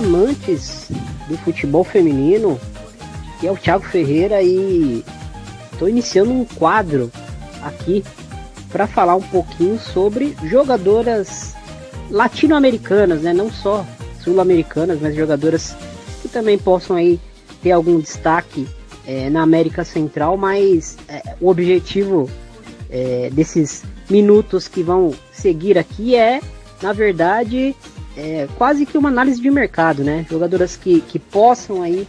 amantes do futebol feminino, que é o Thiago Ferreira e estou iniciando um quadro aqui para falar um pouquinho sobre jogadoras latino-americanas, né? Não só sul-americanas, mas jogadoras que também possam aí ter algum destaque é, na América Central, mas é, o objetivo é, desses minutos que vão seguir aqui é, na verdade, é, quase que uma análise de mercado, né? Jogadoras que, que possam aí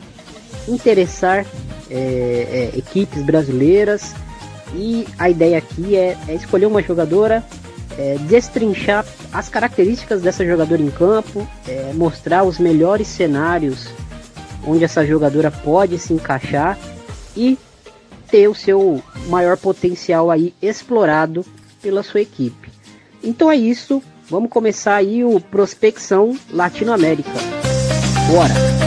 interessar é, é, equipes brasileiras e a ideia aqui é, é escolher uma jogadora, é, destrinchar as características dessa jogadora em campo, é, mostrar os melhores cenários onde essa jogadora pode se encaixar e ter o seu maior potencial aí explorado pela sua equipe. Então é isso, vamos começar aí o Prospecção Latinoamérica. Bora!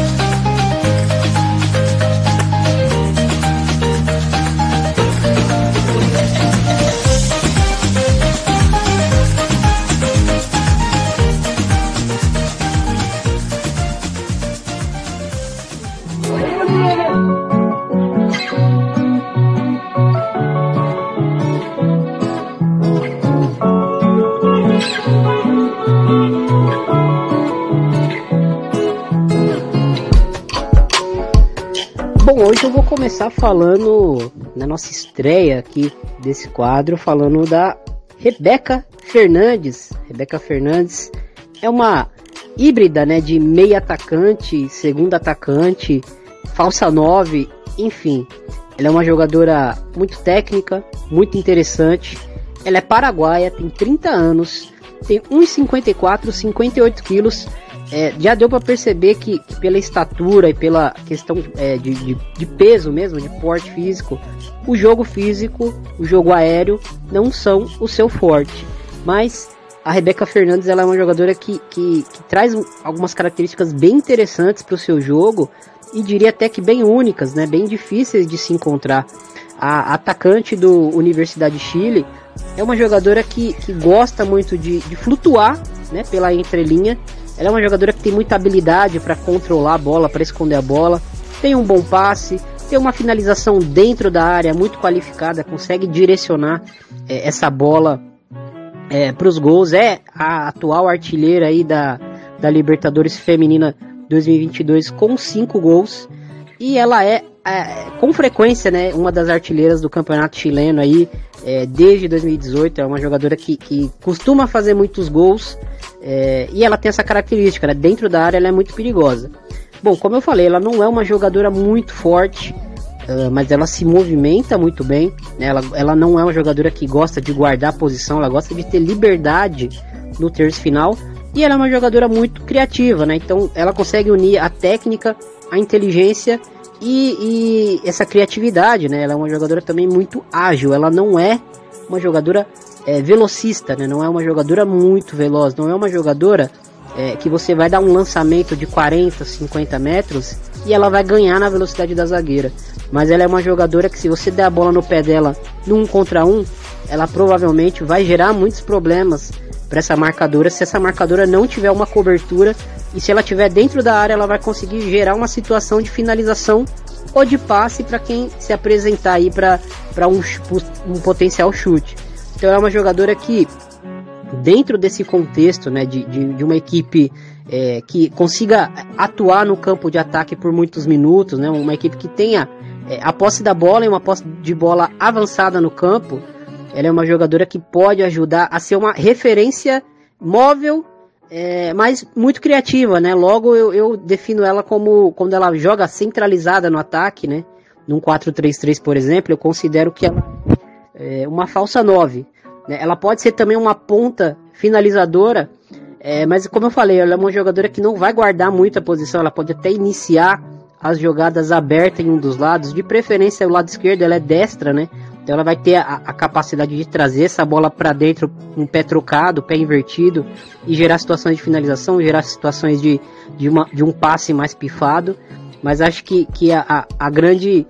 Hoje eu vou começar falando na nossa estreia aqui desse quadro, falando da Rebeca Fernandes. Rebeca Fernandes é uma híbrida, né, de meia atacante, segundo atacante, falsa 9, enfim. Ela é uma jogadora muito técnica, muito interessante. Ela é paraguaia, tem 30 anos, tem 1,54, 58 quilos é, já deu para perceber que, que, pela estatura e pela questão é, de, de, de, peso mesmo, de porte físico, o jogo físico, o jogo aéreo não são o seu forte. Mas a Rebeca Fernandes ela é uma jogadora que, que, que traz algumas características bem interessantes para o seu jogo e diria até que bem únicas, né, bem difíceis de se encontrar. A atacante do Universidade de Chile é uma jogadora que, que gosta muito de, de flutuar né, pela entrelinha ela é uma jogadora que tem muita habilidade para controlar a bola, para esconder a bola, tem um bom passe, tem uma finalização dentro da área muito qualificada, consegue direcionar é, essa bola é, para os gols. É a atual artilheira aí da, da Libertadores Feminina 2022 com cinco gols e ela é, é, com frequência né, uma das artilheiras do campeonato chileno aí é, desde 2018. É uma jogadora que, que costuma fazer muitos gols é, e ela tem essa característica, né? dentro da área ela é muito perigosa. Bom, como eu falei, ela não é uma jogadora muito forte, uh, mas ela se movimenta muito bem. Né? Ela, ela não é uma jogadora que gosta de guardar a posição, ela gosta de ter liberdade no terço final. E ela é uma jogadora muito criativa, né? Então ela consegue unir a técnica, a inteligência e, e essa criatividade, né? Ela é uma jogadora também muito ágil. Ela não é uma jogadora é, velocista, né? Não é uma jogadora muito veloz, não é uma jogadora é, que você vai dar um lançamento de 40, 50 metros e ela vai ganhar na velocidade da zagueira. Mas ela é uma jogadora que se você der a bola no pé dela num contra um, ela provavelmente vai gerar muitos problemas para essa marcadora se essa marcadora não tiver uma cobertura e se ela tiver dentro da área ela vai conseguir gerar uma situação de finalização ou de passe para quem se apresentar aí para um, um potencial chute. Então é uma jogadora que, dentro desse contexto né, de, de, de uma equipe é, que consiga atuar no campo de ataque por muitos minutos, né, uma equipe que tenha é, a posse da bola e uma posse de bola avançada no campo, ela é uma jogadora que pode ajudar a ser uma referência móvel, é, mas muito criativa, né? Logo eu, eu defino ela como quando ela joga centralizada no ataque, né? Num 4-3-3, por exemplo, eu considero que ela é, uma falsa 9. Né? Ela pode ser também uma ponta finalizadora, é, mas como eu falei, ela é uma jogadora que não vai guardar muita posição, ela pode até iniciar as jogadas abertas em um dos lados, de preferência o lado esquerdo, ela é destra, né? Então ela vai ter a, a capacidade de trazer essa bola para dentro, um pé trocado, pé invertido, e gerar situações de finalização, gerar situações de, de, uma, de um passe mais pifado. Mas acho que, que a, a, a grande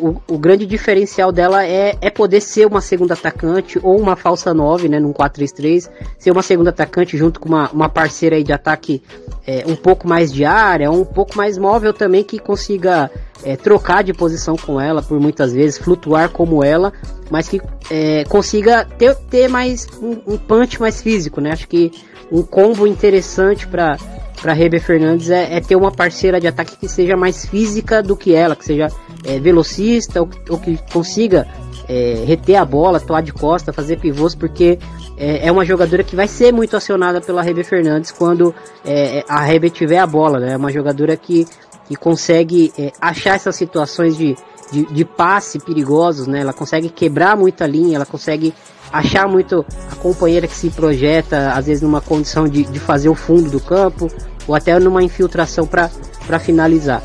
o, o, grande diferencial dela é, é poder ser uma segunda atacante ou uma falsa 9, né, num 4-3-3, ser uma segunda atacante junto com uma, uma parceira aí de ataque é, um pouco mais de área, um pouco mais móvel também, que consiga é, trocar de posição com ela por muitas vezes, flutuar como ela, mas que é, consiga ter, ter mais um, um punch mais físico, né? Acho que um combo interessante para para Rebe Fernandes é, é, ter uma parceira de ataque que seja mais física do que ela, que seja é, velocista ou, ou, que consiga é, reter a bola, atuar de costa, fazer pivôs, porque é, é, uma jogadora que vai ser muito acionada pela Rebe Fernandes quando é, a Rebe tiver a bola, né? É uma jogadora que, que consegue é, achar essas situações de, de, de passe perigosos, né? Ela consegue quebrar muita linha, ela consegue achar muito a companheira que se projeta, às vezes numa condição de, de fazer o fundo do campo, ou até numa infiltração para finalizar.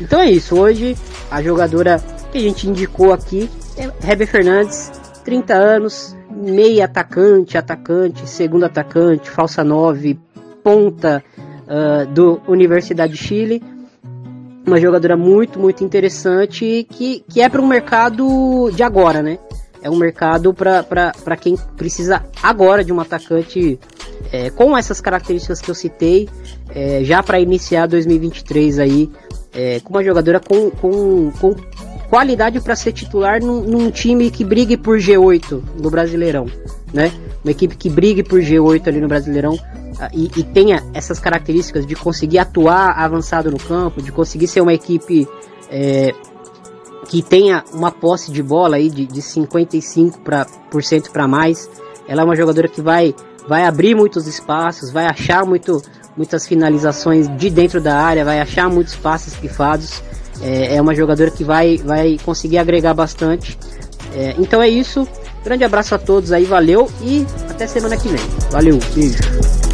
Então é isso, hoje a jogadora que a gente indicou aqui é Hebe Fernandes, 30 anos, meia atacante, atacante, segundo atacante, falsa 9, ponta uh, do Universidade de Chile. Uma jogadora muito, muito interessante que, que é para um mercado de agora, né? É um mercado para quem precisa agora de um atacante é, com essas características que eu citei, é, já para iniciar 2023 aí, é, com uma jogadora com, com, com qualidade para ser titular num, num, time que brigue por G8 no Brasileirão, né? Uma equipe que brigue por G8 ali no Brasileirão e, e tenha essas características de conseguir atuar avançado no campo, de conseguir ser uma equipe é, que tenha uma posse de bola aí de, de 55% para mais. Ela é uma jogadora que vai, vai abrir muitos espaços, vai achar muito, muitas finalizações de dentro da área, vai achar muitos passes pifados. É, é uma jogadora que vai, vai conseguir agregar bastante. É, então é isso. Grande abraço a todos aí, valeu e até semana que vem. Valeu, beijo.